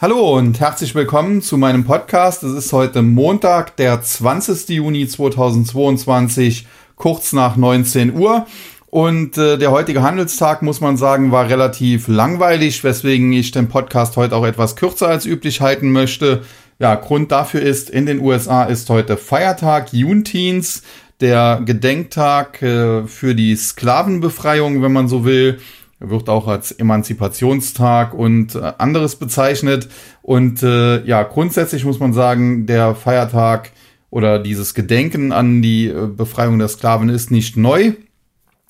Hallo und herzlich willkommen zu meinem Podcast. Es ist heute Montag, der 20. Juni 2022, kurz nach 19 Uhr. Und äh, der heutige Handelstag, muss man sagen, war relativ langweilig, weswegen ich den Podcast heute auch etwas kürzer als üblich halten möchte. Ja, Grund dafür ist, in den USA ist heute Feiertag, Juneteenth, der Gedenktag äh, für die Sklavenbefreiung, wenn man so will wird auch als Emanzipationstag und äh, anderes bezeichnet. Und äh, ja, grundsätzlich muss man sagen, der Feiertag oder dieses Gedenken an die äh, Befreiung der Sklaven ist nicht neu.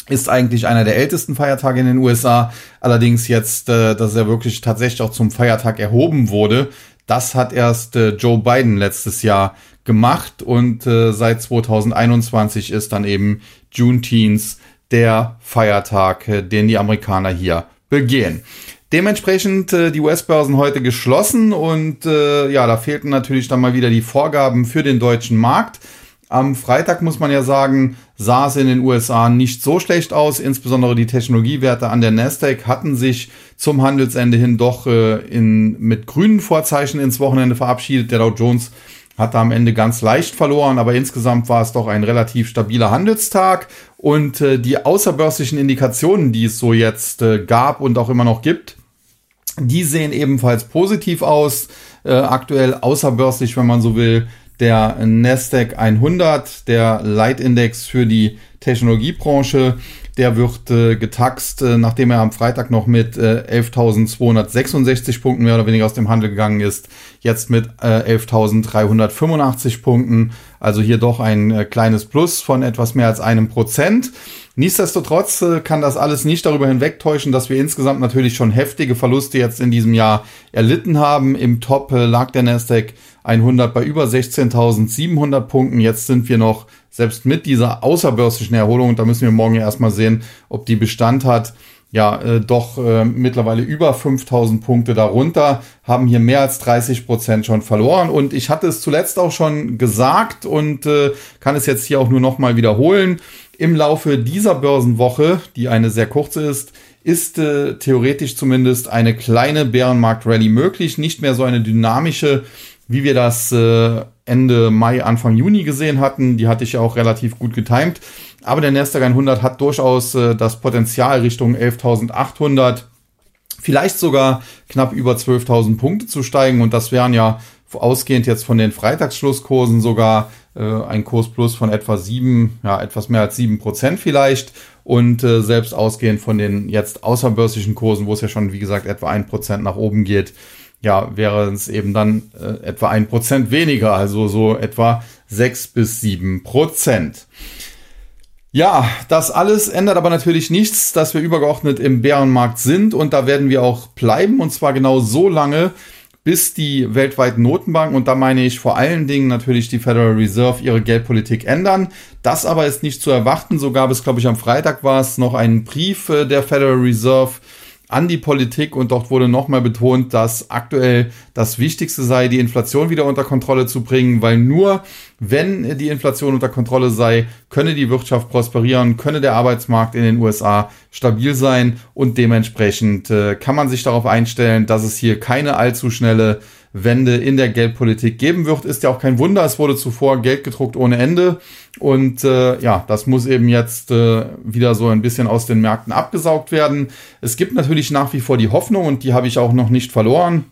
Ist eigentlich einer der ältesten Feiertage in den USA. Allerdings jetzt, äh, dass er wirklich tatsächlich auch zum Feiertag erhoben wurde, das hat erst äh, Joe Biden letztes Jahr gemacht und äh, seit 2021 ist dann eben Juneteenth der Feiertag, äh, den die Amerikaner hier begehen. Dementsprechend äh, die US-Börsen heute geschlossen und äh, ja, da fehlten natürlich dann mal wieder die Vorgaben für den deutschen Markt. Am Freitag muss man ja sagen, sah es in den USA nicht so schlecht aus. Insbesondere die Technologiewerte an der Nasdaq hatten sich zum Handelsende hin doch äh, in, mit grünen Vorzeichen ins Wochenende verabschiedet. Der Dow Jones hatte am Ende ganz leicht verloren, aber insgesamt war es doch ein relativ stabiler Handelstag und äh, die außerbörslichen Indikationen, die es so jetzt äh, gab und auch immer noch gibt, die sehen ebenfalls positiv aus. Äh, aktuell außerbörslich, wenn man so will, der Nasdaq 100, der Leitindex für die Technologiebranche, der wird äh, getaxt, äh, nachdem er am Freitag noch mit äh, 11.266 Punkten mehr oder weniger aus dem Handel gegangen ist. Jetzt mit äh, 11.385 Punkten. Also hier doch ein äh, kleines Plus von etwas mehr als einem Prozent. Nichtsdestotrotz äh, kann das alles nicht darüber hinwegtäuschen, dass wir insgesamt natürlich schon heftige Verluste jetzt in diesem Jahr erlitten haben. Im Top äh, lag der Nasdaq 100 bei über 16.700 Punkten. Jetzt sind wir noch selbst mit dieser außerbörslichen Erholung, und da müssen wir morgen ja erstmal sehen, ob die Bestand hat, ja, äh, doch äh, mittlerweile über 5000 Punkte darunter, haben hier mehr als 30 Prozent schon verloren. Und ich hatte es zuletzt auch schon gesagt und äh, kann es jetzt hier auch nur nochmal wiederholen. Im Laufe dieser Börsenwoche, die eine sehr kurze ist, ist äh, theoretisch zumindest eine kleine Bärenmarkt-Rallye möglich. Nicht mehr so eine dynamische, wie wir das äh, Ende Mai, Anfang Juni gesehen hatten. Die hatte ich ja auch relativ gut getimt. Aber der Nasdaq 100 hat durchaus äh, das Potenzial Richtung 11.800, vielleicht sogar knapp über 12.000 Punkte zu steigen. Und das wären ja ausgehend jetzt von den Freitagsschlusskursen sogar ein Kursplus von etwa sieben, ja, etwas mehr als sieben Prozent vielleicht. Und äh, selbst ausgehend von den jetzt außerbörslichen Kursen, wo es ja schon, wie gesagt, etwa ein Prozent nach oben geht, ja, wäre es eben dann äh, etwa ein Prozent weniger, also so etwa sechs bis sieben Prozent. Ja, das alles ändert aber natürlich nichts, dass wir übergeordnet im Bärenmarkt sind und da werden wir auch bleiben und zwar genau so lange, bis die weltweiten Notenbanken, und da meine ich vor allen Dingen natürlich die Federal Reserve, ihre Geldpolitik ändern. Das aber ist nicht zu erwarten. So gab es, glaube ich, am Freitag war es noch einen Brief äh, der Federal Reserve, an die Politik und dort wurde nochmal betont, dass aktuell das Wichtigste sei, die Inflation wieder unter Kontrolle zu bringen, weil nur wenn die Inflation unter Kontrolle sei, könne die Wirtschaft prosperieren, könne der Arbeitsmarkt in den USA stabil sein und dementsprechend äh, kann man sich darauf einstellen, dass es hier keine allzu schnelle Wende in der Geldpolitik geben wird. Ist ja auch kein Wunder, es wurde zuvor Geld gedruckt ohne Ende. Und äh, ja, das muss eben jetzt äh, wieder so ein bisschen aus den Märkten abgesaugt werden. Es gibt natürlich nach wie vor die Hoffnung und die habe ich auch noch nicht verloren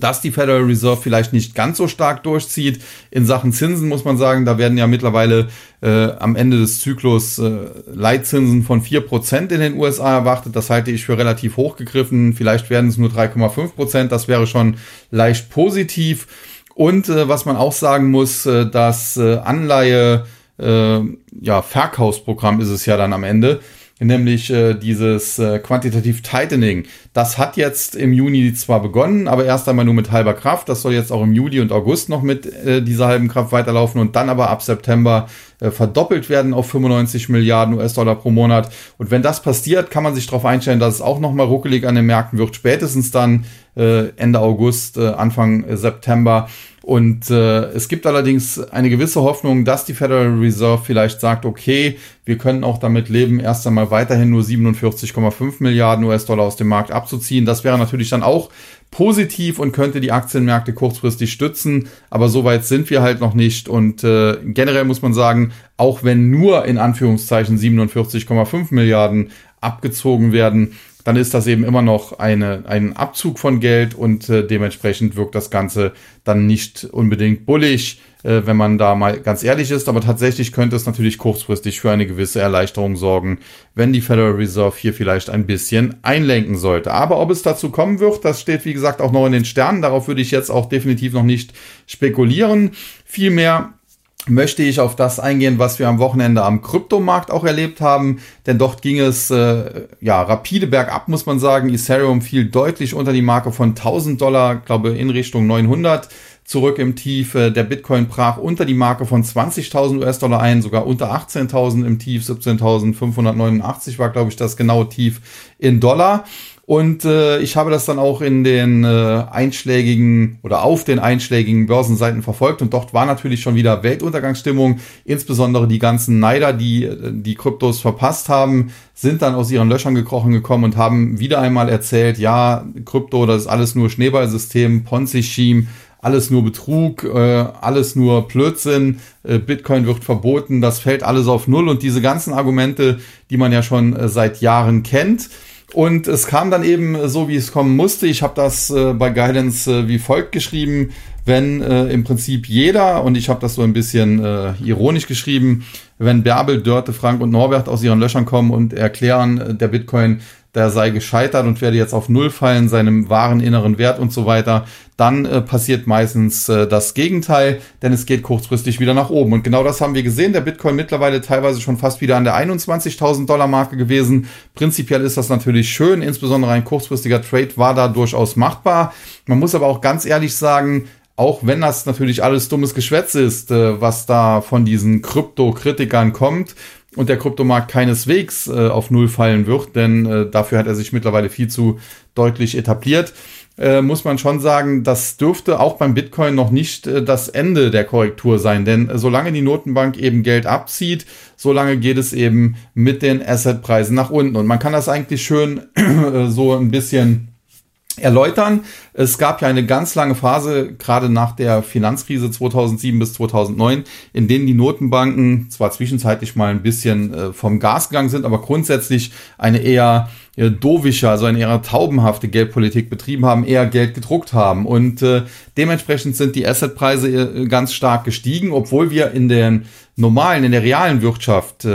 dass die Federal Reserve vielleicht nicht ganz so stark durchzieht. In Sachen Zinsen muss man sagen, da werden ja mittlerweile äh, am Ende des Zyklus äh, Leitzinsen von vier Prozent in den USA erwartet. Das halte ich für relativ hochgegriffen. Vielleicht werden es nur 3,5%. Prozent. Das wäre schon leicht positiv. Und äh, was man auch sagen muss, äh, das äh, Anleihe, äh, ja, Verkaufsprogramm ist es ja dann am Ende nämlich äh, dieses äh, Quantitative Tightening. Das hat jetzt im Juni zwar begonnen, aber erst einmal nur mit halber Kraft. Das soll jetzt auch im Juli und August noch mit äh, dieser halben Kraft weiterlaufen und dann aber ab September äh, verdoppelt werden auf 95 Milliarden US-Dollar pro Monat. Und wenn das passiert, kann man sich darauf einstellen, dass es auch nochmal ruckelig an den Märkten wird, spätestens dann äh, Ende August, äh, Anfang September. Und äh, es gibt allerdings eine gewisse Hoffnung, dass die Federal Reserve vielleicht sagt, okay, wir können auch damit leben, erst einmal weiterhin nur 47,5 Milliarden US-Dollar aus dem Markt abzuziehen. Das wäre natürlich dann auch positiv und könnte die Aktienmärkte kurzfristig stützen. Aber so weit sind wir halt noch nicht. Und äh, generell muss man sagen, auch wenn nur in Anführungszeichen 47,5 Milliarden abgezogen werden, dann ist das eben immer noch eine, ein Abzug von Geld und äh, dementsprechend wirkt das Ganze dann nicht unbedingt bullig, äh, wenn man da mal ganz ehrlich ist. Aber tatsächlich könnte es natürlich kurzfristig für eine gewisse Erleichterung sorgen, wenn die Federal Reserve hier vielleicht ein bisschen einlenken sollte. Aber ob es dazu kommen wird, das steht wie gesagt auch noch in den Sternen. Darauf würde ich jetzt auch definitiv noch nicht spekulieren. Vielmehr möchte ich auf das eingehen, was wir am Wochenende am Kryptomarkt auch erlebt haben. Denn dort ging es äh, ja rapide bergab, muss man sagen. Ethereum fiel deutlich unter die Marke von 1000 Dollar, glaube in Richtung 900 zurück im Tief. Äh, der Bitcoin brach unter die Marke von 20.000 US-Dollar ein, sogar unter 18.000 im Tief. 17.589 war, glaube ich, das genaue Tief in Dollar. Und äh, ich habe das dann auch in den äh, einschlägigen oder auf den einschlägigen Börsenseiten verfolgt und dort war natürlich schon wieder Weltuntergangsstimmung. Insbesondere die ganzen Neider, die äh, die Kryptos verpasst haben, sind dann aus ihren Löchern gekrochen gekommen und haben wieder einmal erzählt, ja, Krypto, das ist alles nur Schneeballsystem, Ponzi-Scheme, alles nur Betrug, äh, alles nur Blödsinn, äh, Bitcoin wird verboten, das fällt alles auf Null und diese ganzen Argumente, die man ja schon äh, seit Jahren kennt. Und es kam dann eben so, wie es kommen musste. Ich habe das äh, bei Guidance äh, wie folgt geschrieben, wenn äh, im Prinzip jeder, und ich habe das so ein bisschen äh, ironisch geschrieben, wenn Bärbel, Dörte, Frank und Norbert aus ihren Löchern kommen und erklären, äh, der Bitcoin der sei gescheitert und werde jetzt auf Null fallen, seinem wahren inneren Wert und so weiter, dann äh, passiert meistens äh, das Gegenteil, denn es geht kurzfristig wieder nach oben. Und genau das haben wir gesehen. Der Bitcoin mittlerweile teilweise schon fast wieder an der 21.000 Dollar Marke gewesen. Prinzipiell ist das natürlich schön, insbesondere ein kurzfristiger Trade war da durchaus machbar. Man muss aber auch ganz ehrlich sagen, auch wenn das natürlich alles dummes Geschwätz ist, äh, was da von diesen Krypto-Kritikern kommt, und der Kryptomarkt keineswegs äh, auf Null fallen wird, denn äh, dafür hat er sich mittlerweile viel zu deutlich etabliert, äh, muss man schon sagen, das dürfte auch beim Bitcoin noch nicht äh, das Ende der Korrektur sein, denn äh, solange die Notenbank eben Geld abzieht, solange geht es eben mit den Assetpreisen nach unten. Und man kann das eigentlich schön äh, so ein bisschen erläutern. Es gab ja eine ganz lange Phase, gerade nach der Finanzkrise 2007 bis 2009, in denen die Notenbanken zwar zwischenzeitlich mal ein bisschen äh, vom Gas gegangen sind, aber grundsätzlich eine eher äh, dovische, also eine eher taubenhafte Geldpolitik betrieben haben, eher Geld gedruckt haben. Und äh, dementsprechend sind die Assetpreise ganz stark gestiegen, obwohl wir in den normalen, in der realen Wirtschaft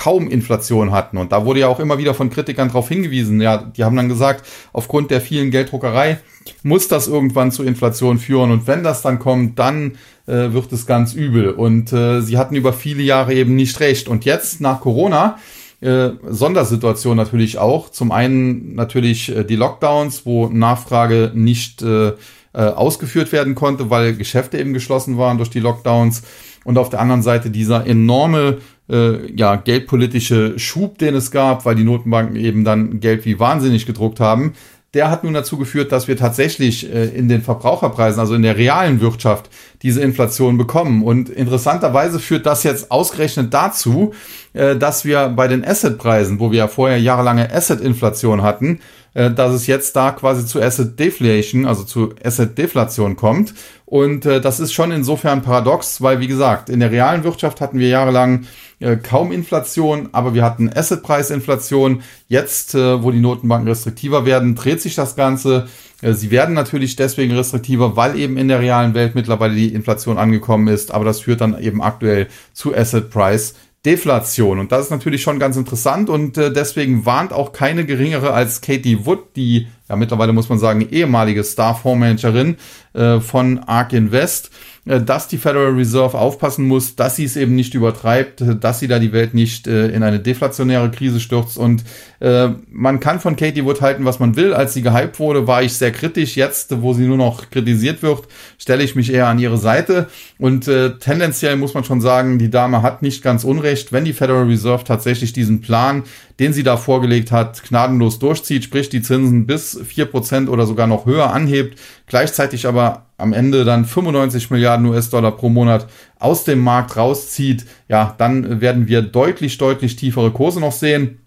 kaum Inflation hatten. Und da wurde ja auch immer wieder von Kritikern darauf hingewiesen. Ja, die haben dann gesagt, aufgrund der vielen Gelddruckerei muss das irgendwann zu Inflation führen. Und wenn das dann kommt, dann äh, wird es ganz übel. Und äh, sie hatten über viele Jahre eben nicht recht. Und jetzt nach Corona äh, Sondersituation natürlich auch. Zum einen natürlich äh, die Lockdowns, wo Nachfrage nicht äh, äh, ausgeführt werden konnte, weil Geschäfte eben geschlossen waren durch die Lockdowns. Und auf der anderen Seite dieser enorme äh, ja, geldpolitische Schub, den es gab, weil die Notenbanken eben dann Geld wie wahnsinnig gedruckt haben, der hat nun dazu geführt, dass wir tatsächlich äh, in den Verbraucherpreisen, also in der realen Wirtschaft, diese Inflation bekommen. Und interessanterweise führt das jetzt ausgerechnet dazu, äh, dass wir bei den Assetpreisen, wo wir ja vorher jahrelange Asset-Inflation hatten, äh, dass es jetzt da quasi zu Asset Deflation, also zu Asset Deflation kommt. Und äh, das ist schon insofern paradox, weil wie gesagt, in der realen Wirtschaft hatten wir jahrelang äh, kaum Inflation, aber wir hatten Assetpreisinflation. Jetzt, äh, wo die Notenbanken restriktiver werden, dreht sich das Ganze. Äh, sie werden natürlich deswegen restriktiver, weil eben in der realen Welt mittlerweile die Inflation angekommen ist, aber das führt dann eben aktuell zu Asset Price Deflation. Und das ist natürlich schon ganz interessant und äh, deswegen warnt auch keine geringere als Katie Wood, die ja mittlerweile muss man sagen ehemalige Star-Fondsmanagerin äh, von ARK Invest, dass die Federal Reserve aufpassen muss, dass sie es eben nicht übertreibt, äh, dass sie da die Welt nicht äh, in eine deflationäre Krise stürzt. Und äh, man kann von Katie Wood halten, was man will. Als sie gehypt wurde, war ich sehr kritisch. Jetzt, wo sie nur noch kritisiert wird, stelle ich mich eher an ihre Seite. Und äh, tendenziell muss man schon sagen, die Dame hat nicht ganz Unrecht, wenn die Federal Reserve tatsächlich diesen Plan, den sie da vorgelegt hat, gnadenlos durchzieht, sprich die Zinsen bis vier Prozent oder sogar noch höher anhebt, gleichzeitig aber am Ende dann 95 Milliarden US-Dollar pro Monat aus dem Markt rauszieht, ja, dann werden wir deutlich, deutlich tiefere Kurse noch sehen.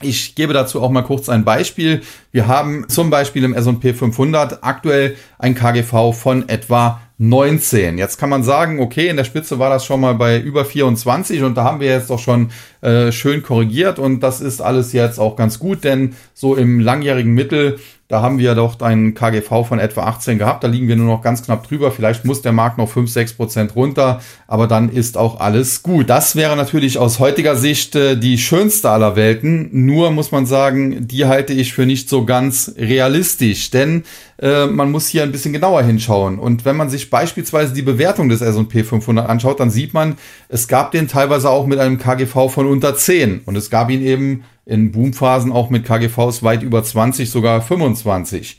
Ich gebe dazu auch mal kurz ein Beispiel. Wir haben zum Beispiel im S&P 500 aktuell ein KGV von etwa 19. Jetzt kann man sagen, okay, in der Spitze war das schon mal bei über 24 und da haben wir jetzt doch schon äh, schön korrigiert und das ist alles jetzt auch ganz gut, denn so im langjährigen Mittel da haben wir doch einen KGV von etwa 18 gehabt. Da liegen wir nur noch ganz knapp drüber. Vielleicht muss der Markt noch 5, 6 Prozent runter. Aber dann ist auch alles gut. Das wäre natürlich aus heutiger Sicht äh, die schönste aller Welten. Nur muss man sagen, die halte ich für nicht so ganz realistisch. Denn äh, man muss hier ein bisschen genauer hinschauen. Und wenn man sich beispielsweise die Bewertung des S&P 500 anschaut, dann sieht man, es gab den teilweise auch mit einem KGV von unter 10. Und es gab ihn eben in Boomphasen auch mit KGVs weit über 20, sogar 25.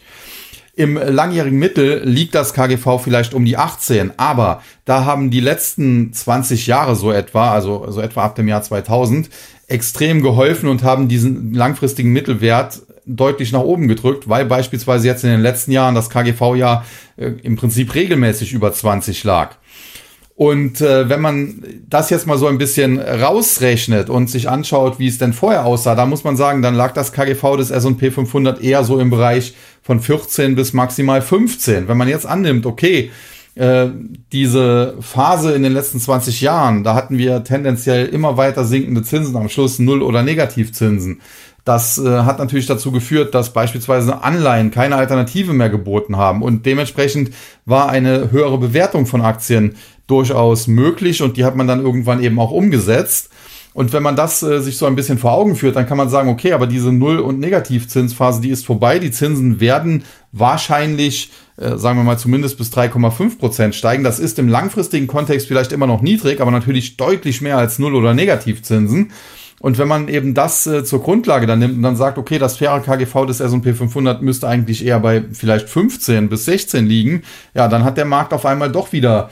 Im langjährigen Mittel liegt das KGV vielleicht um die 18, aber da haben die letzten 20 Jahre so etwa, also so etwa ab dem Jahr 2000, extrem geholfen und haben diesen langfristigen Mittelwert deutlich nach oben gedrückt, weil beispielsweise jetzt in den letzten Jahren das KGV ja äh, im Prinzip regelmäßig über 20 lag. Und äh, wenn man das jetzt mal so ein bisschen rausrechnet und sich anschaut, wie es denn vorher aussah, da muss man sagen, dann lag das KGV des S&P 500 eher so im Bereich von 14 bis maximal 15. Wenn man jetzt annimmt, okay, äh, diese Phase in den letzten 20 Jahren, da hatten wir tendenziell immer weiter sinkende Zinsen, am Schluss Null- oder Negativzinsen. Das äh, hat natürlich dazu geführt, dass beispielsweise Anleihen keine Alternative mehr geboten haben und dementsprechend war eine höhere Bewertung von Aktien durchaus möglich und die hat man dann irgendwann eben auch umgesetzt. Und wenn man das äh, sich so ein bisschen vor Augen führt, dann kann man sagen, okay, aber diese Null- und Negativzinsphase, die ist vorbei. Die Zinsen werden wahrscheinlich, äh, sagen wir mal, zumindest bis 3,5 Prozent steigen. Das ist im langfristigen Kontext vielleicht immer noch niedrig, aber natürlich deutlich mehr als Null- oder Negativzinsen. Und wenn man eben das äh, zur Grundlage dann nimmt und dann sagt, okay, das faire KGV des S&P 500 müsste eigentlich eher bei vielleicht 15 bis 16 liegen, ja, dann hat der Markt auf einmal doch wieder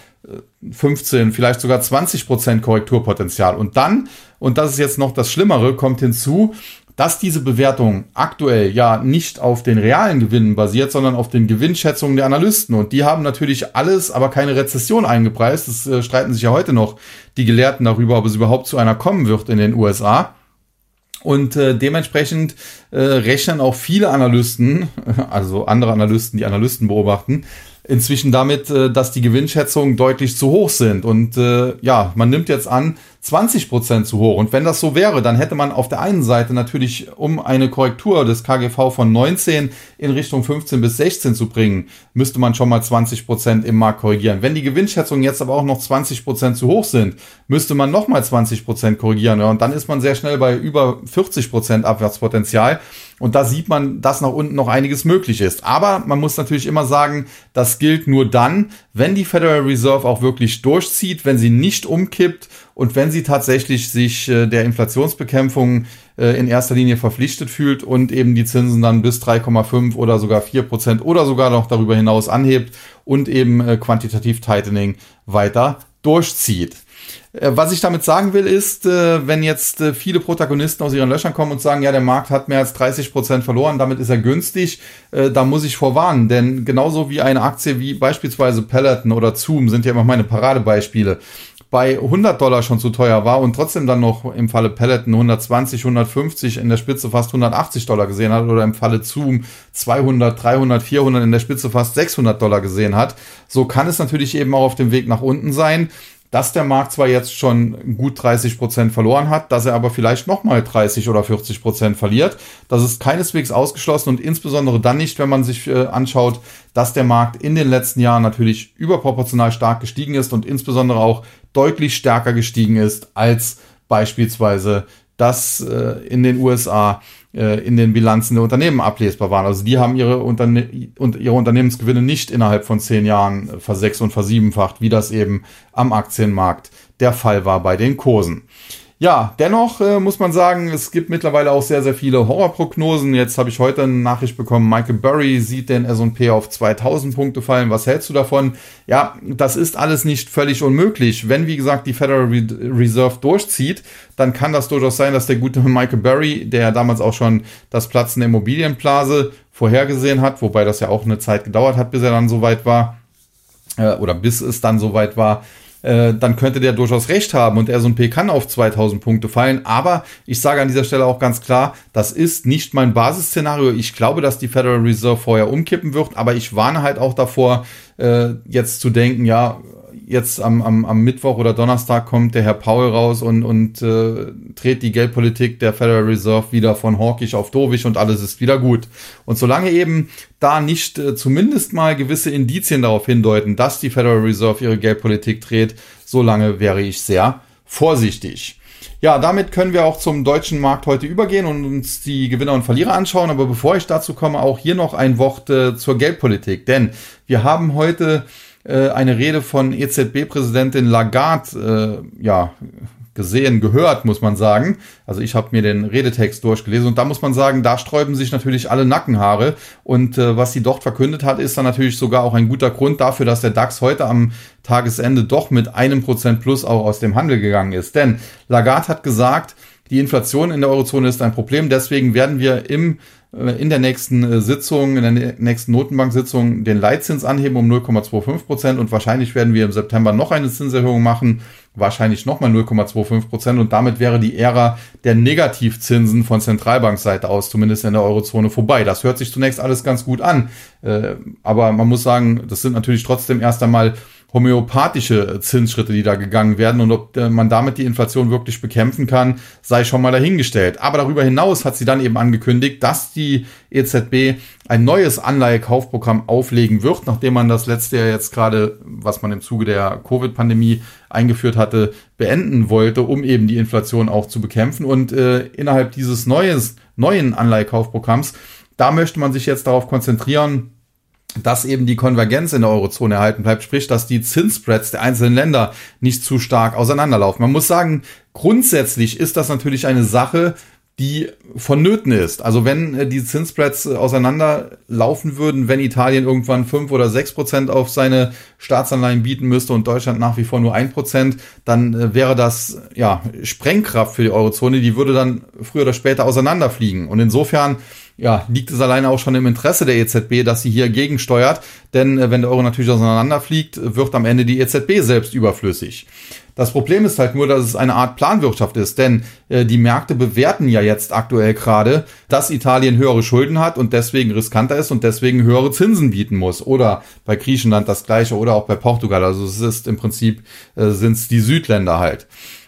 15, vielleicht sogar 20 Prozent Korrekturpotenzial. Und dann, und das ist jetzt noch das Schlimmere, kommt hinzu, dass diese Bewertung aktuell ja nicht auf den realen Gewinnen basiert, sondern auf den Gewinnschätzungen der Analysten. Und die haben natürlich alles, aber keine Rezession eingepreist. Es äh, streiten sich ja heute noch die Gelehrten darüber, ob es überhaupt zu einer kommen wird in den USA. Und äh, dementsprechend äh, rechnen auch viele Analysten, also andere Analysten, die Analysten beobachten, inzwischen damit, äh, dass die Gewinnschätzungen deutlich zu hoch sind. Und äh, ja, man nimmt jetzt an, 20 Prozent zu hoch. Und wenn das so wäre, dann hätte man auf der einen Seite natürlich, um eine Korrektur des KGV von 19 in Richtung 15 bis 16 zu bringen, müsste man schon mal 20 Prozent im Markt korrigieren. Wenn die Gewinnschätzungen jetzt aber auch noch 20 Prozent zu hoch sind, müsste man noch mal 20 Prozent korrigieren. Und dann ist man sehr schnell bei über 40 Prozent Abwärtspotenzial. Und da sieht man, dass nach unten noch einiges möglich ist. Aber man muss natürlich immer sagen, das gilt nur dann, wenn die Federal Reserve auch wirklich durchzieht, wenn sie nicht umkippt und wenn sie tatsächlich sich äh, der Inflationsbekämpfung äh, in erster Linie verpflichtet fühlt und eben die Zinsen dann bis 3,5 oder sogar 4 Prozent oder sogar noch darüber hinaus anhebt und eben äh, quantitativ Tightening weiter durchzieht. Äh, was ich damit sagen will, ist, äh, wenn jetzt äh, viele Protagonisten aus ihren Löchern kommen und sagen, ja, der Markt hat mehr als 30 Prozent verloren, damit ist er günstig, da muss ich vorwarnen. Denn genauso wie eine Aktie wie beispielsweise Peloton oder Zoom sind ja immer meine Paradebeispiele bei 100 Dollar schon zu teuer war und trotzdem dann noch im Falle Peloton 120, 150 in der Spitze fast 180 Dollar gesehen hat oder im Falle Zoom 200, 300, 400 in der Spitze fast 600 Dollar gesehen hat, so kann es natürlich eben auch auf dem Weg nach unten sein dass der Markt zwar jetzt schon gut 30 Prozent verloren hat, dass er aber vielleicht nochmal 30 oder 40 Prozent verliert. Das ist keineswegs ausgeschlossen und insbesondere dann nicht, wenn man sich äh, anschaut, dass der Markt in den letzten Jahren natürlich überproportional stark gestiegen ist und insbesondere auch deutlich stärker gestiegen ist als beispielsweise das äh, in den USA äh, in den Bilanzen der Unternehmen ablesbar waren. Also die haben ihre, Unterne und ihre Unternehmensgewinne nicht innerhalb von zehn Jahren versechs- und versiebenfacht, wie das eben am Aktienmarkt der Fall war bei den Kursen. Ja, dennoch äh, muss man sagen, es gibt mittlerweile auch sehr, sehr viele Horrorprognosen. Jetzt habe ich heute eine Nachricht bekommen, Michael Burry sieht den S&P auf 2000 Punkte fallen. Was hältst du davon? Ja, das ist alles nicht völlig unmöglich. Wenn, wie gesagt, die Federal Reserve durchzieht, dann kann das durchaus sein, dass der gute Michael Burry, der damals auch schon das Platzen der Immobilienblase vorhergesehen hat, wobei das ja auch eine Zeit gedauert hat, bis er dann soweit war, äh, oder bis es dann soweit war, äh, dann könnte der durchaus recht haben und R&P kann auf 2000 Punkte fallen. Aber ich sage an dieser Stelle auch ganz klar, das ist nicht mein Basisszenario. Ich glaube, dass die Federal Reserve vorher umkippen wird, aber ich warne halt auch davor, äh, jetzt zu denken, ja, jetzt am, am, am Mittwoch oder Donnerstag kommt der Herr Paul raus und, und äh, dreht die Geldpolitik der Federal Reserve wieder von hawkisch auf dovisch und alles ist wieder gut. Und solange eben da nicht äh, zumindest mal gewisse Indizien darauf hindeuten, dass die Federal Reserve ihre Geldpolitik dreht, solange wäre ich sehr vorsichtig. Ja, damit können wir auch zum deutschen Markt heute übergehen und uns die Gewinner und Verlierer anschauen. Aber bevor ich dazu komme, auch hier noch ein Wort äh, zur Geldpolitik. Denn wir haben heute äh, eine Rede von EZB-Präsidentin Lagarde äh, ja, gesehen, gehört, muss man sagen. Also ich habe mir den Redetext durchgelesen und da muss man sagen, da sträuben sich natürlich alle Nackenhaare. Und äh, was sie dort verkündet hat, ist dann natürlich sogar auch ein guter Grund dafür, dass der DAX heute am Tagesende doch mit einem Prozent plus auch aus dem Handel gegangen ist. Denn Lagarde hat gesagt, die Inflation in der Eurozone ist ein Problem. Deswegen werden wir im in der nächsten äh, Sitzung, in der nächsten Notenbank-Sitzung den Leitzins anheben um 0,25 Prozent und wahrscheinlich werden wir im September noch eine Zinserhöhung machen, wahrscheinlich nochmal 0,25 Prozent und damit wäre die Ära der Negativzinsen von Zentralbankseite aus zumindest in der Eurozone vorbei. Das hört sich zunächst alles ganz gut an, äh, aber man muss sagen, das sind natürlich trotzdem erst einmal homöopathische Zinsschritte, die da gegangen werden und ob äh, man damit die Inflation wirklich bekämpfen kann, sei schon mal dahingestellt. Aber darüber hinaus hat sie dann eben angekündigt, dass die EZB ein neues Anleihekaufprogramm auflegen wird, nachdem man das letzte Jahr jetzt gerade, was man im Zuge der Covid-Pandemie eingeführt hatte, beenden wollte, um eben die Inflation auch zu bekämpfen. Und äh, innerhalb dieses neues, neuen Anleihekaufprogramms, da möchte man sich jetzt darauf konzentrieren, dass eben die Konvergenz in der Eurozone erhalten bleibt, sprich, dass die Zinsspreads der einzelnen Länder nicht zu stark auseinanderlaufen. Man muss sagen, grundsätzlich ist das natürlich eine Sache, die vonnöten ist. Also wenn äh, die Zinsspreads äh, auseinanderlaufen würden, wenn Italien irgendwann fünf oder sechs Prozent auf seine Staatsanleihen bieten müsste und Deutschland nach wie vor nur ein Prozent, dann äh, wäre das ja Sprengkraft für die Eurozone, die würde dann früher oder später auseinanderfliegen. Und insofern ja, liegt es alleine auch schon im Interesse der EZB, dass sie hier gegensteuert. Denn äh, wenn der Euro natürlich auseinanderfliegt, wird am Ende die EZB selbst überflüssig. Das Problem ist halt nur, dass es eine Art Planwirtschaft ist, denn äh, die Märkte bewerten ja jetzt aktuell gerade, dass Italien höhere Schulden hat und deswegen riskanter ist und deswegen höhere Zinsen bieten muss. Oder bei Griechenland das gleiche oder auch bei Portugal. Also es ist im Prinzip, äh, sind es die Südländer halt.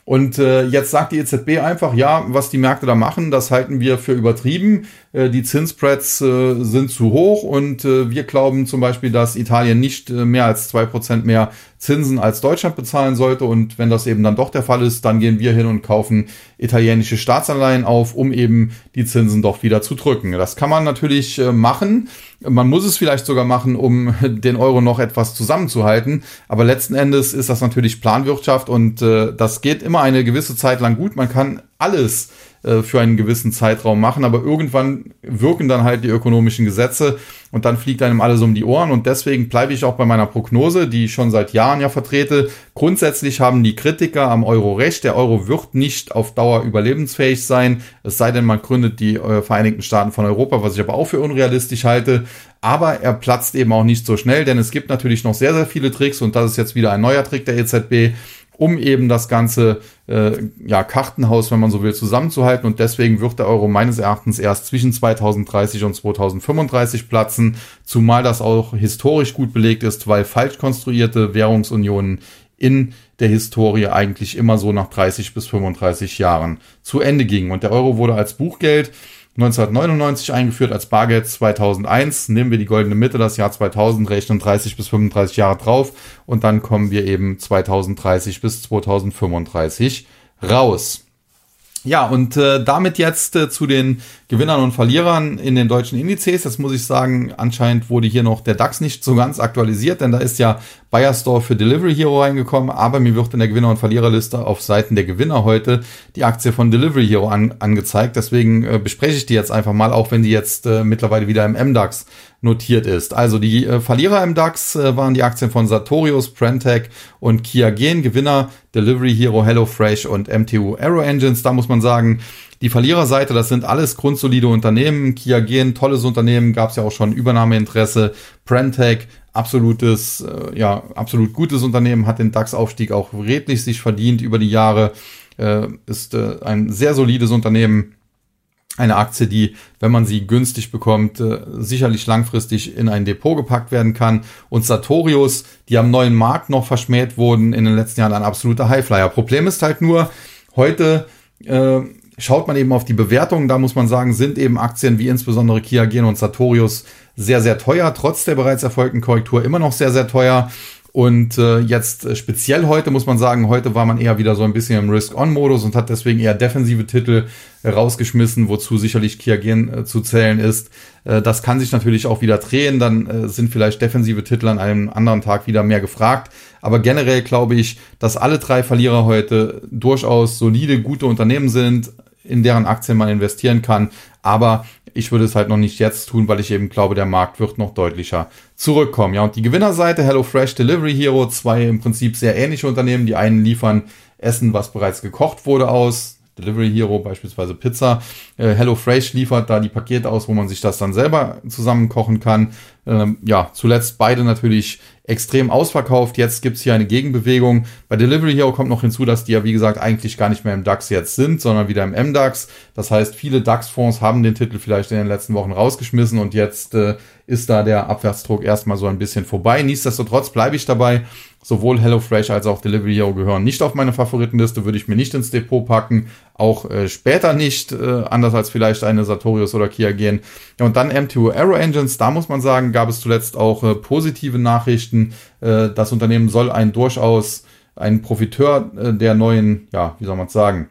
Und äh, jetzt sagt die EZB einfach, ja, was die Märkte da machen, das halten wir für übertrieben. Äh, die Zinsspreads äh, sind zu hoch und äh, wir glauben zum Beispiel, dass Italien nicht äh, mehr als zwei Prozent mehr Zinsen als Deutschland bezahlen sollte. Und wenn das eben dann doch der Fall ist, dann gehen wir hin und kaufen italienische Staatsanleihen auf, um eben die Zinsen doch wieder zu drücken. Das kann man natürlich äh, machen. Man muss es vielleicht sogar machen, um den Euro noch etwas zusammenzuhalten. Aber letzten Endes ist das natürlich Planwirtschaft und äh, das geht immer eine gewisse Zeit lang gut. Man kann alles äh, für einen gewissen Zeitraum machen, aber irgendwann wirken dann halt die ökonomischen Gesetze und dann fliegt einem alles um die Ohren und deswegen bleibe ich auch bei meiner Prognose, die ich schon seit Jahren ja vertrete. Grundsätzlich haben die Kritiker am Euro recht, der Euro wird nicht auf Dauer überlebensfähig sein, es sei denn, man gründet die äh, Vereinigten Staaten von Europa, was ich aber auch für unrealistisch halte. Aber er platzt eben auch nicht so schnell, denn es gibt natürlich noch sehr, sehr viele Tricks und das ist jetzt wieder ein neuer Trick der EZB um eben das ganze äh, ja, Kartenhaus, wenn man so will, zusammenzuhalten. Und deswegen wird der Euro meines Erachtens erst zwischen 2030 und 2035 platzen, zumal das auch historisch gut belegt ist, weil falsch konstruierte Währungsunionen in der Historie eigentlich immer so nach 30 bis 35 Jahren zu Ende gingen. Und der Euro wurde als Buchgeld 1999 eingeführt als Bargeld 2001. Nehmen wir die goldene Mitte, das Jahr 2000, rechnen 30 bis 35 Jahre drauf und dann kommen wir eben 2030 bis 2035 raus. Ja, und äh, damit jetzt äh, zu den Gewinnern und Verlierern in den deutschen Indizes. Jetzt muss ich sagen, anscheinend wurde hier noch der DAX nicht so ganz aktualisiert, denn da ist ja Bayer für Delivery Hero reingekommen, aber mir wird in der Gewinner- und Verliererliste auf Seiten der Gewinner heute die Aktie von Delivery Hero an, angezeigt. Deswegen äh, bespreche ich die jetzt einfach mal, auch wenn die jetzt äh, mittlerweile wieder im MDAX notiert ist. Also die äh, Verlierer im DAX äh, waren die Aktien von Sartorius, Prentec und Kia Gen. Gewinner Delivery Hero, HelloFresh und MTU Aero Engines. Da muss man sagen, die Verliererseite, das sind alles grundsolide Unternehmen. Kia Gen, tolles Unternehmen, gab es ja auch schon Übernahmeinteresse. Prentec, absolutes, äh, ja, absolut gutes Unternehmen, hat den DAX-Aufstieg auch redlich sich verdient über die Jahre, äh, ist äh, ein sehr solides Unternehmen. Eine Aktie, die, wenn man sie günstig bekommt, äh, sicherlich langfristig in ein Depot gepackt werden kann. Und Sartorius, die am neuen Markt noch verschmäht wurden, in den letzten Jahren ein absoluter Highflyer. Problem ist halt nur, heute äh, schaut man eben auf die Bewertungen, da muss man sagen, sind eben Aktien wie insbesondere Kia Gen und Sartorius sehr, sehr teuer, trotz der bereits erfolgten Korrektur immer noch sehr, sehr teuer. Und äh, jetzt äh, speziell heute muss man sagen, heute war man eher wieder so ein bisschen im Risk-On-Modus und hat deswegen eher defensive Titel rausgeschmissen, wozu sicherlich Kiagen äh, zu zählen ist. Äh, das kann sich natürlich auch wieder drehen, dann äh, sind vielleicht defensive Titel an einem anderen Tag wieder mehr gefragt. Aber generell glaube ich, dass alle drei Verlierer heute durchaus solide, gute Unternehmen sind, in deren Aktien man investieren kann. Aber ich würde es halt noch nicht jetzt tun, weil ich eben glaube, der Markt wird noch deutlicher zurückkommen. Ja, und die Gewinnerseite HelloFresh Delivery Hero, zwei im Prinzip sehr ähnliche Unternehmen. Die einen liefern Essen, was bereits gekocht wurde aus. Delivery Hero beispielsweise Pizza. Äh, HelloFresh liefert da die Pakete aus, wo man sich das dann selber zusammen kochen kann. Ähm, ja, zuletzt beide natürlich extrem ausverkauft. Jetzt gibt's hier eine Gegenbewegung. Bei Delivery Hero kommt noch hinzu, dass die ja wie gesagt eigentlich gar nicht mehr im DAX jetzt sind, sondern wieder im MDAX. Das heißt, viele DAX-Fonds haben den Titel vielleicht in den letzten Wochen rausgeschmissen und jetzt äh, ist da der Abwärtsdruck erstmal so ein bisschen vorbei. Nichtsdestotrotz bleibe ich dabei. Sowohl HelloFresh als auch Delivery Hero gehören nicht auf meine Favoritenliste, würde ich mir nicht ins Depot packen, auch äh, später nicht, äh, anders als vielleicht eine Sartorius oder Kia gehen. Ja, und dann M2 Aero Engines, da muss man sagen, gab es zuletzt auch äh, positive Nachrichten. Äh, das Unternehmen soll ein durchaus ein Profiteur äh, der neuen, ja, wie soll man sagen,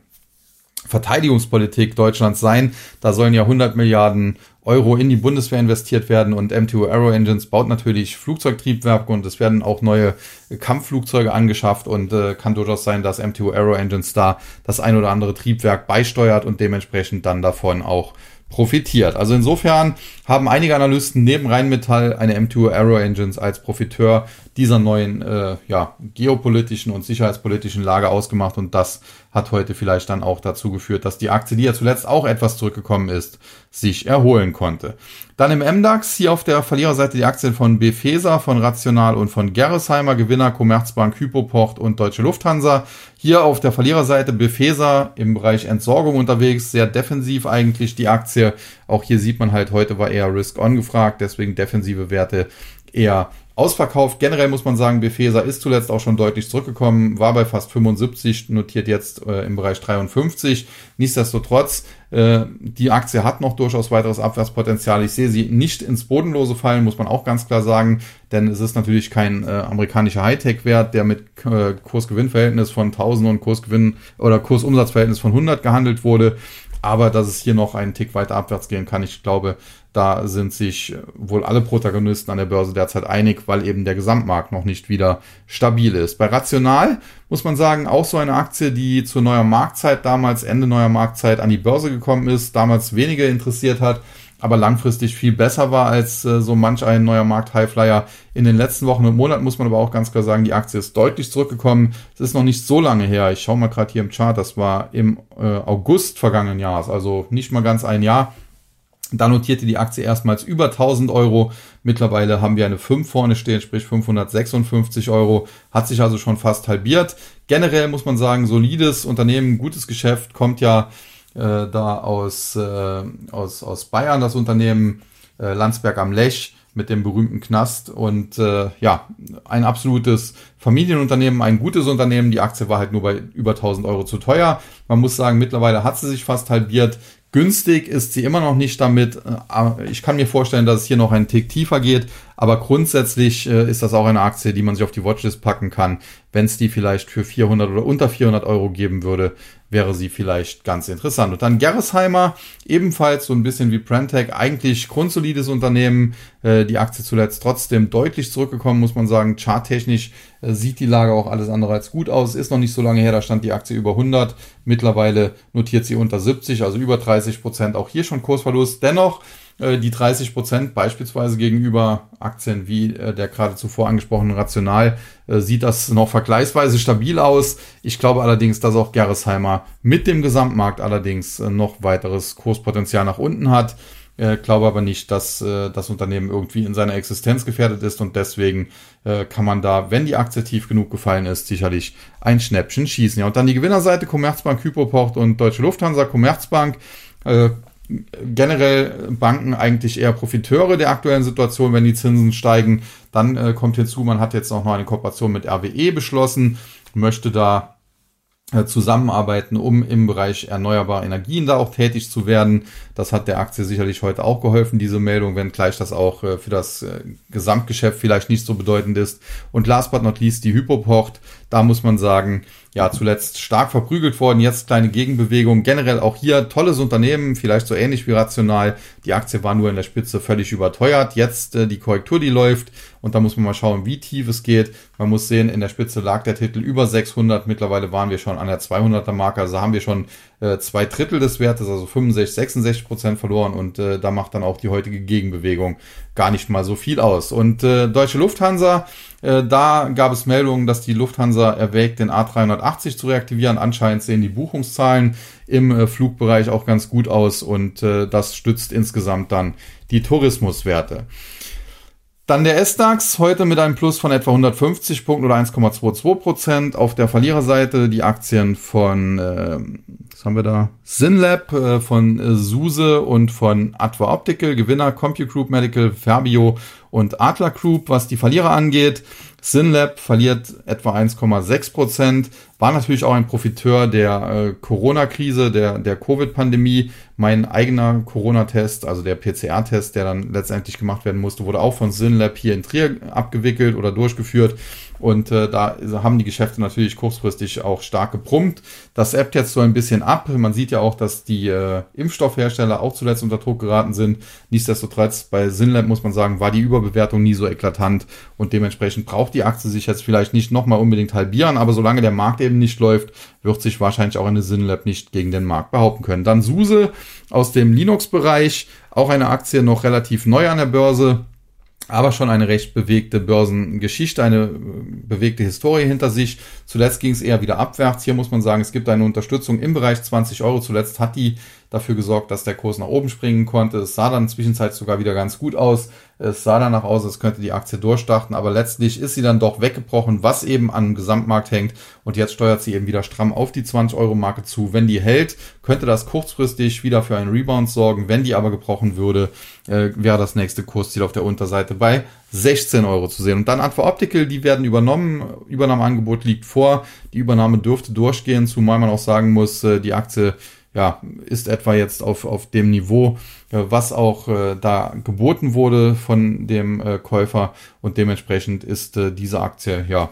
Verteidigungspolitik Deutschlands sein. Da sollen ja 100 Milliarden Euro in die Bundeswehr investiert werden und MTU Aero Engines baut natürlich Flugzeugtriebwerke und es werden auch neue Kampfflugzeuge angeschafft und äh, kann durchaus sein, dass MTU Aero Engines da das ein oder andere Triebwerk beisteuert und dementsprechend dann davon auch profitiert. Also insofern haben einige Analysten neben Rheinmetall eine M2 Aero Engines als Profiteur dieser neuen äh, ja, geopolitischen und sicherheitspolitischen Lage ausgemacht und das hat heute vielleicht dann auch dazu geführt, dass die Aktie, die ja zuletzt auch etwas zurückgekommen ist, sich erholen konnte. Dann im MDAX hier auf der Verliererseite die Aktien von Befesa, von Rational und von Gerresheimer, Gewinner Commerzbank, Hypoport und Deutsche Lufthansa. Hier auf der Verliererseite Befesa im Bereich Entsorgung unterwegs, sehr defensiv eigentlich die Aktie. Auch hier sieht man halt, heute war eher Risk-On gefragt, deswegen defensive Werte eher ausverkauft. Generell muss man sagen, Befesa ist zuletzt auch schon deutlich zurückgekommen, war bei fast 75, notiert jetzt äh, im Bereich 53. Nichtsdestotrotz, äh, die Aktie hat noch durchaus weiteres Abwärtspotenzial. Ich sehe sie nicht ins Bodenlose fallen, muss man auch ganz klar sagen, denn es ist natürlich kein äh, amerikanischer Hightech-Wert, der mit äh, Kurs-Gewinn-Verhältnis von 1000 und Kursgewinn oder Kursumsatzverhältnis von 100 gehandelt wurde. Aber dass es hier noch einen Tick weiter abwärts gehen kann, ich glaube, da sind sich wohl alle Protagonisten an der Börse derzeit einig, weil eben der Gesamtmarkt noch nicht wieder stabil ist. Bei Rational muss man sagen, auch so eine Aktie, die zur neuer Marktzeit damals, Ende neuer Marktzeit an die Börse gekommen ist, damals weniger interessiert hat, aber langfristig viel besser war als äh, so manch ein neuer Markt Highflyer. In den letzten Wochen und Monaten muss man aber auch ganz klar sagen, die Aktie ist deutlich zurückgekommen. Es ist noch nicht so lange her. Ich schaue mal gerade hier im Chart, das war im äh, August vergangenen Jahres, also nicht mal ganz ein Jahr. Da notierte die Aktie erstmals über 1000 Euro. Mittlerweile haben wir eine 5 vorne stehen, sprich 556 Euro. Hat sich also schon fast halbiert. Generell muss man sagen, solides Unternehmen, gutes Geschäft, kommt ja äh, da aus, äh, aus, aus Bayern, das Unternehmen äh, Landsberg am Lech mit dem berühmten Knast und äh, ja, ein absolutes Familienunternehmen, ein gutes Unternehmen. Die Aktie war halt nur bei über 1000 Euro zu teuer. Man muss sagen, mittlerweile hat sie sich fast halbiert. Günstig ist sie immer noch nicht damit. Äh, ich kann mir vorstellen, dass es hier noch einen Tick tiefer geht. Aber grundsätzlich äh, ist das auch eine Aktie, die man sich auf die Watchlist packen kann. Wenn es die vielleicht für 400 oder unter 400 Euro geben würde, wäre sie vielleicht ganz interessant. Und dann Gerresheimer, ebenfalls so ein bisschen wie Prentec, eigentlich grundsolides Unternehmen. Äh, die Aktie zuletzt trotzdem deutlich zurückgekommen, muss man sagen. Charttechnisch äh, sieht die Lage auch alles andere als gut aus. Ist noch nicht so lange her, da stand die Aktie über 100. Mittlerweile notiert sie unter 70, also über 30 Prozent. Auch hier schon Kursverlust. Dennoch die 30 Prozent beispielsweise gegenüber Aktien wie äh, der gerade zuvor angesprochenen Rational äh, sieht das noch vergleichsweise stabil aus. Ich glaube allerdings, dass auch Gerresheimer mit dem Gesamtmarkt allerdings noch weiteres Kurspotenzial nach unten hat. Ich glaube aber nicht, dass das Unternehmen irgendwie in seiner Existenz gefährdet ist und deswegen kann man da, wenn die Aktie tief genug gefallen ist, sicherlich ein Schnäppchen schießen. Ja, und dann die Gewinnerseite Commerzbank, Hypoport und Deutsche Lufthansa. Commerzbank generell Banken eigentlich eher Profiteure der aktuellen Situation, wenn die Zinsen steigen. Dann äh, kommt hinzu, man hat jetzt auch noch eine Kooperation mit RWE beschlossen, möchte da zusammenarbeiten, um im Bereich erneuerbare Energien da auch tätig zu werden. Das hat der Aktie sicherlich heute auch geholfen, diese Meldung, wenngleich das auch äh, für das äh, Gesamtgeschäft vielleicht nicht so bedeutend ist. Und last but not least die Hypoport. Da muss man sagen, ja, zuletzt stark verprügelt worden, jetzt kleine Gegenbewegung. Generell auch hier tolles Unternehmen, vielleicht so ähnlich wie rational. Die Aktie war nur in der Spitze völlig überteuert. Jetzt äh, die Korrektur, die läuft. Und da muss man mal schauen, wie tief es geht. Man muss sehen, in der Spitze lag der Titel über 600. Mittlerweile waren wir schon an der 200er Marke. Also haben wir schon äh, zwei Drittel des Wertes, also 65, 66 Prozent verloren. Und äh, da macht dann auch die heutige Gegenbewegung gar nicht mal so viel aus. Und äh, Deutsche Lufthansa äh, da gab es Meldungen, dass die Lufthansa erwägt, den A380 zu reaktivieren. Anscheinend sehen die Buchungszahlen im äh, Flugbereich auch ganz gut aus und äh, das stützt insgesamt dann die Tourismuswerte. Dann der S-DAX heute mit einem Plus von etwa 150 Punkten oder 1,22 Prozent. Auf der Verliererseite die Aktien von, äh, was haben wir da? Synlab, äh, von äh, SUSE und von Adva Optical. Gewinner CompuGroup Medical, Fabio und Adler Group. Was die Verlierer angeht, Synlab verliert etwa 1,6 Prozent, war natürlich auch ein Profiteur der äh, Corona-Krise, der, der Covid-Pandemie. Mein eigener Corona-Test, also der PCR-Test, der dann letztendlich gemacht werden musste, wurde auch von Synlab hier in Trier abgewickelt oder durchgeführt. Und äh, da haben die Geschäfte natürlich kurzfristig auch stark gebrummt. Das ebbt jetzt so ein bisschen ab. Man sieht ja auch, dass die äh, Impfstoffhersteller auch zuletzt unter Druck geraten sind. Nichtsdestotrotz, bei Synlab muss man sagen, war die Überbewertung nie so eklatant und dementsprechend braucht die Aktie sich jetzt vielleicht nicht nochmal unbedingt halbieren, aber solange der Markt eben nicht läuft, wird sich wahrscheinlich auch eine Synlab nicht gegen den Markt behaupten können. Dann SUSE aus dem Linux-Bereich, auch eine Aktie noch relativ neu an der Börse aber schon eine recht bewegte Börsengeschichte, eine äh, bewegte Historie hinter sich. Zuletzt ging es eher wieder abwärts. Hier muss man sagen, es gibt eine Unterstützung im Bereich 20 Euro. Zuletzt hat die dafür gesorgt, dass der Kurs nach oben springen konnte. Es sah dann zwischenzeitlich sogar wieder ganz gut aus. Es sah danach aus, als könnte die Aktie durchstarten, aber letztlich ist sie dann doch weggebrochen, was eben am Gesamtmarkt hängt. Und jetzt steuert sie eben wieder stramm auf die 20-Euro-Marke zu. Wenn die hält, könnte das kurzfristig wieder für einen Rebound sorgen. Wenn die aber gebrochen würde, äh, wäre das nächste Kursziel auf der Unterseite bei 16 Euro zu sehen. Und dann Adva Optical, die werden übernommen. Übernahmeangebot liegt vor. Die Übernahme dürfte durchgehen, zumal man auch sagen muss, äh, die Aktie ja, ist etwa jetzt auf, auf dem Niveau, äh, was auch äh, da geboten wurde von dem äh, Käufer und dementsprechend ist äh, diese Aktie ja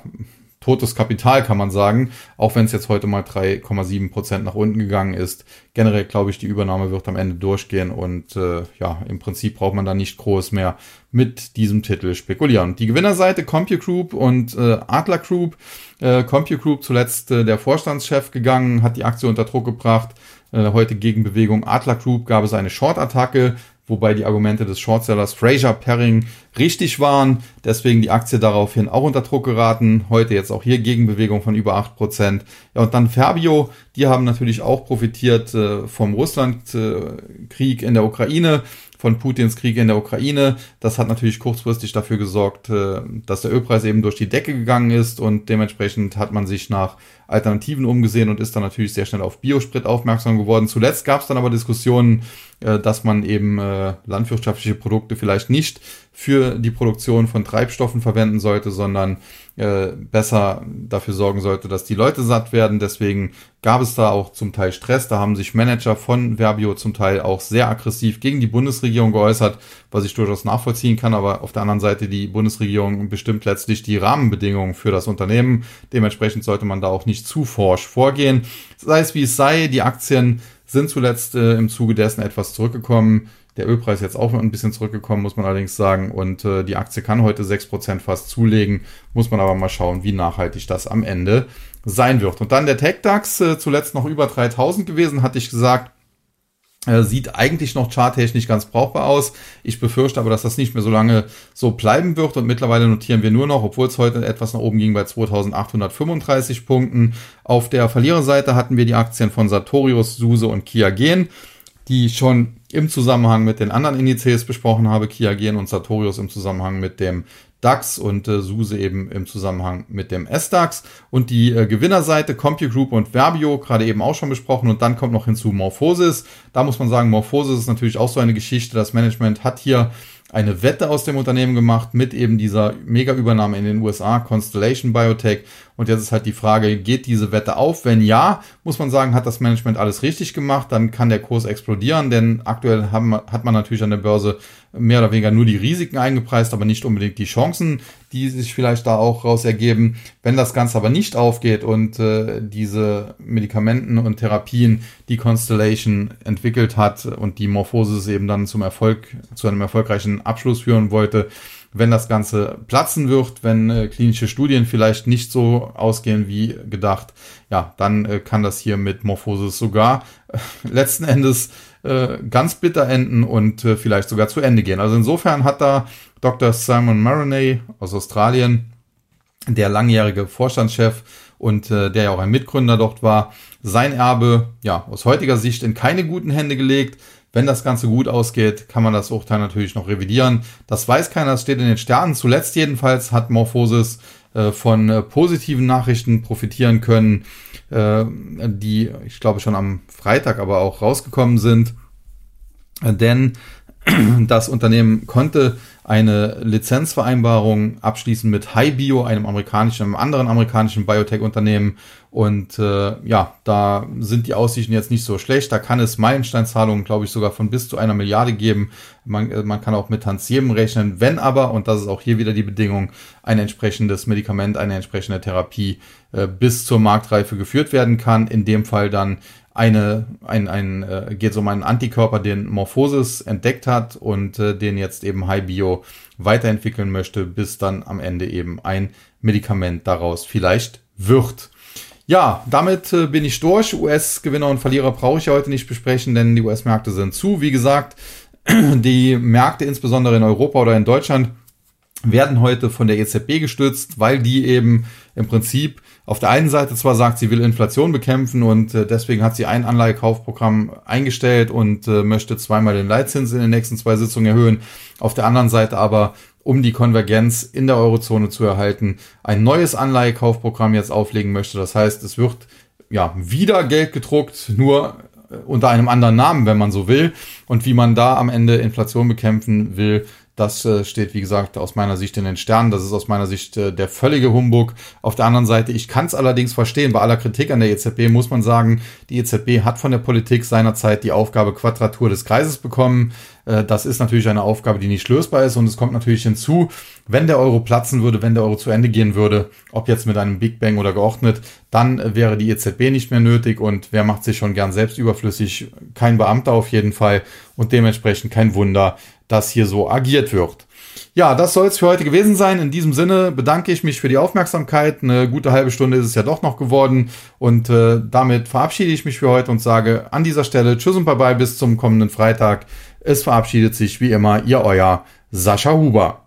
totes Kapital, kann man sagen, auch wenn es jetzt heute mal 3,7 Prozent nach unten gegangen ist. Generell glaube ich, die Übernahme wird am Ende durchgehen und äh, ja, im Prinzip braucht man da nicht groß mehr mit diesem Titel spekulieren. Die Gewinnerseite CompuGroup und äh, Adler Group. Äh, CompuGroup zuletzt äh, der Vorstandschef gegangen, hat die Aktie unter Druck gebracht. Äh, heute Gegenbewegung Adler Group gab es eine Short-Attacke wobei die Argumente des Shortsellers Fraser Perring richtig waren. Deswegen die Aktie daraufhin auch unter Druck geraten. Heute jetzt auch hier Gegenbewegung von über 8%. Ja, und dann Fabio, die haben natürlich auch profitiert äh, vom Russlandkrieg in der Ukraine von Putins Krieg in der Ukraine. Das hat natürlich kurzfristig dafür gesorgt, äh, dass der Ölpreis eben durch die Decke gegangen ist und dementsprechend hat man sich nach Alternativen umgesehen und ist dann natürlich sehr schnell auf Biosprit aufmerksam geworden. Zuletzt gab es dann aber Diskussionen, äh, dass man eben äh, landwirtschaftliche Produkte vielleicht nicht für die Produktion von Treibstoffen verwenden sollte, sondern äh, besser dafür sorgen sollte, dass die Leute satt werden. Deswegen gab es da auch zum Teil Stress. Da haben sich Manager von Verbio zum Teil auch sehr aggressiv gegen die Bundesregierung geäußert, was ich durchaus nachvollziehen kann. Aber auf der anderen Seite, die Bundesregierung bestimmt letztlich die Rahmenbedingungen für das Unternehmen. Dementsprechend sollte man da auch nicht zu forsch vorgehen. Sei es wie es sei, die Aktien sind zuletzt äh, im Zuge dessen etwas zurückgekommen. Der Ölpreis jetzt auch ein bisschen zurückgekommen, muss man allerdings sagen. Und äh, die Aktie kann heute 6% fast zulegen. Muss man aber mal schauen, wie nachhaltig das am Ende sein wird. Und dann der TechDAX, äh, zuletzt noch über 3000 gewesen, hatte ich gesagt. Äh, sieht eigentlich noch charttechnisch ganz brauchbar aus. Ich befürchte aber, dass das nicht mehr so lange so bleiben wird und mittlerweile notieren wir nur noch, obwohl es heute etwas nach oben ging, bei 2835 Punkten. Auf der Verliererseite hatten wir die Aktien von Sartorius, SUSE und Kia Gen, die schon im Zusammenhang mit den anderen Indizes besprochen habe, Kia Gen und Sartorius im Zusammenhang mit dem DAX und äh, SUSE eben im Zusammenhang mit dem S-DAX. Und die äh, Gewinnerseite CompuGroup und Verbio, gerade eben auch schon besprochen. Und dann kommt noch hinzu Morphosis. Da muss man sagen, Morphosis ist natürlich auch so eine Geschichte. Das Management hat hier eine Wette aus dem Unternehmen gemacht mit eben dieser Mega-Übernahme in den USA, Constellation Biotech. Und jetzt ist halt die Frage, geht diese Wette auf? Wenn ja, muss man sagen, hat das Management alles richtig gemacht, dann kann der Kurs explodieren, denn aktuell haben, hat man natürlich an der Börse mehr oder weniger nur die Risiken eingepreist, aber nicht unbedingt die Chancen, die sich vielleicht da auch raus ergeben. Wenn das Ganze aber nicht aufgeht und äh, diese Medikamenten und Therapien, die Constellation entwickelt hat und die Morphosis eben dann zum Erfolg, zu einem erfolgreichen Abschluss führen wollte, wenn das Ganze platzen wird, wenn äh, klinische Studien vielleicht nicht so ausgehen wie gedacht, ja, dann äh, kann das hier mit Morphosis sogar äh, letzten Endes äh, ganz bitter enden und äh, vielleicht sogar zu Ende gehen. Also insofern hat da Dr. Simon Maroney aus Australien, der langjährige Vorstandschef und äh, der ja auch ein Mitgründer dort war, sein Erbe ja aus heutiger Sicht in keine guten Hände gelegt. Wenn das Ganze gut ausgeht, kann man das Urteil natürlich noch revidieren. Das weiß keiner, das steht in den Sternen. Zuletzt jedenfalls hat Morphosis von äh, positiven Nachrichten profitieren können, äh, die ich glaube schon am Freitag aber auch rausgekommen sind. Denn das Unternehmen konnte eine Lizenzvereinbarung abschließen mit HiBio, einem amerikanischen, einem anderen amerikanischen Biotech-Unternehmen. Und äh, ja, da sind die Aussichten jetzt nicht so schlecht. Da kann es Meilensteinzahlungen, glaube ich, sogar von bis zu einer Milliarde geben. Man, äh, man kann auch mit Tantiemen rechnen. Wenn aber, und das ist auch hier wieder die Bedingung, ein entsprechendes Medikament, eine entsprechende Therapie äh, bis zur Marktreife geführt werden kann, in dem Fall dann eine, ein, ein, äh, geht es um einen Antikörper, den Morphosis entdeckt hat und äh, den jetzt eben HiBio weiterentwickeln möchte, bis dann am Ende eben ein Medikament daraus vielleicht wird. Ja, damit äh, bin ich durch. US-Gewinner und Verlierer brauche ich heute nicht besprechen, denn die US-Märkte sind zu. Wie gesagt, die Märkte insbesondere in Europa oder in Deutschland werden heute von der EZB gestützt, weil die eben im Prinzip auf der einen Seite zwar sagt, sie will Inflation bekämpfen und äh, deswegen hat sie ein Anleihekaufprogramm eingestellt und äh, möchte zweimal den Leitzins in den nächsten zwei Sitzungen erhöhen. Auf der anderen Seite aber, um die Konvergenz in der Eurozone zu erhalten, ein neues Anleihekaufprogramm jetzt auflegen möchte. Das heißt, es wird ja wieder Geld gedruckt, nur äh, unter einem anderen Namen, wenn man so will. Und wie man da am Ende Inflation bekämpfen will, das äh, steht, wie gesagt, aus meiner Sicht in den Sternen. Das ist aus meiner Sicht äh, der völlige Humbug. Auf der anderen Seite, ich kann es allerdings verstehen. Bei aller Kritik an der EZB muss man sagen, die EZB hat von der Politik seinerzeit die Aufgabe Quadratur des Kreises bekommen. Äh, das ist natürlich eine Aufgabe, die nicht lösbar ist. Und es kommt natürlich hinzu, wenn der Euro platzen würde, wenn der Euro zu Ende gehen würde, ob jetzt mit einem Big Bang oder geordnet, dann wäre die EZB nicht mehr nötig. Und wer macht sich schon gern selbst überflüssig? Kein Beamter auf jeden Fall. Und dementsprechend kein Wunder, dass hier so agiert wird. Ja, das soll es für heute gewesen sein. In diesem Sinne bedanke ich mich für die Aufmerksamkeit. Eine gute halbe Stunde ist es ja doch noch geworden. Und äh, damit verabschiede ich mich für heute und sage an dieser Stelle Tschüss und Bye-bye bis zum kommenden Freitag. Es verabschiedet sich wie immer Ihr Euer Sascha Huber.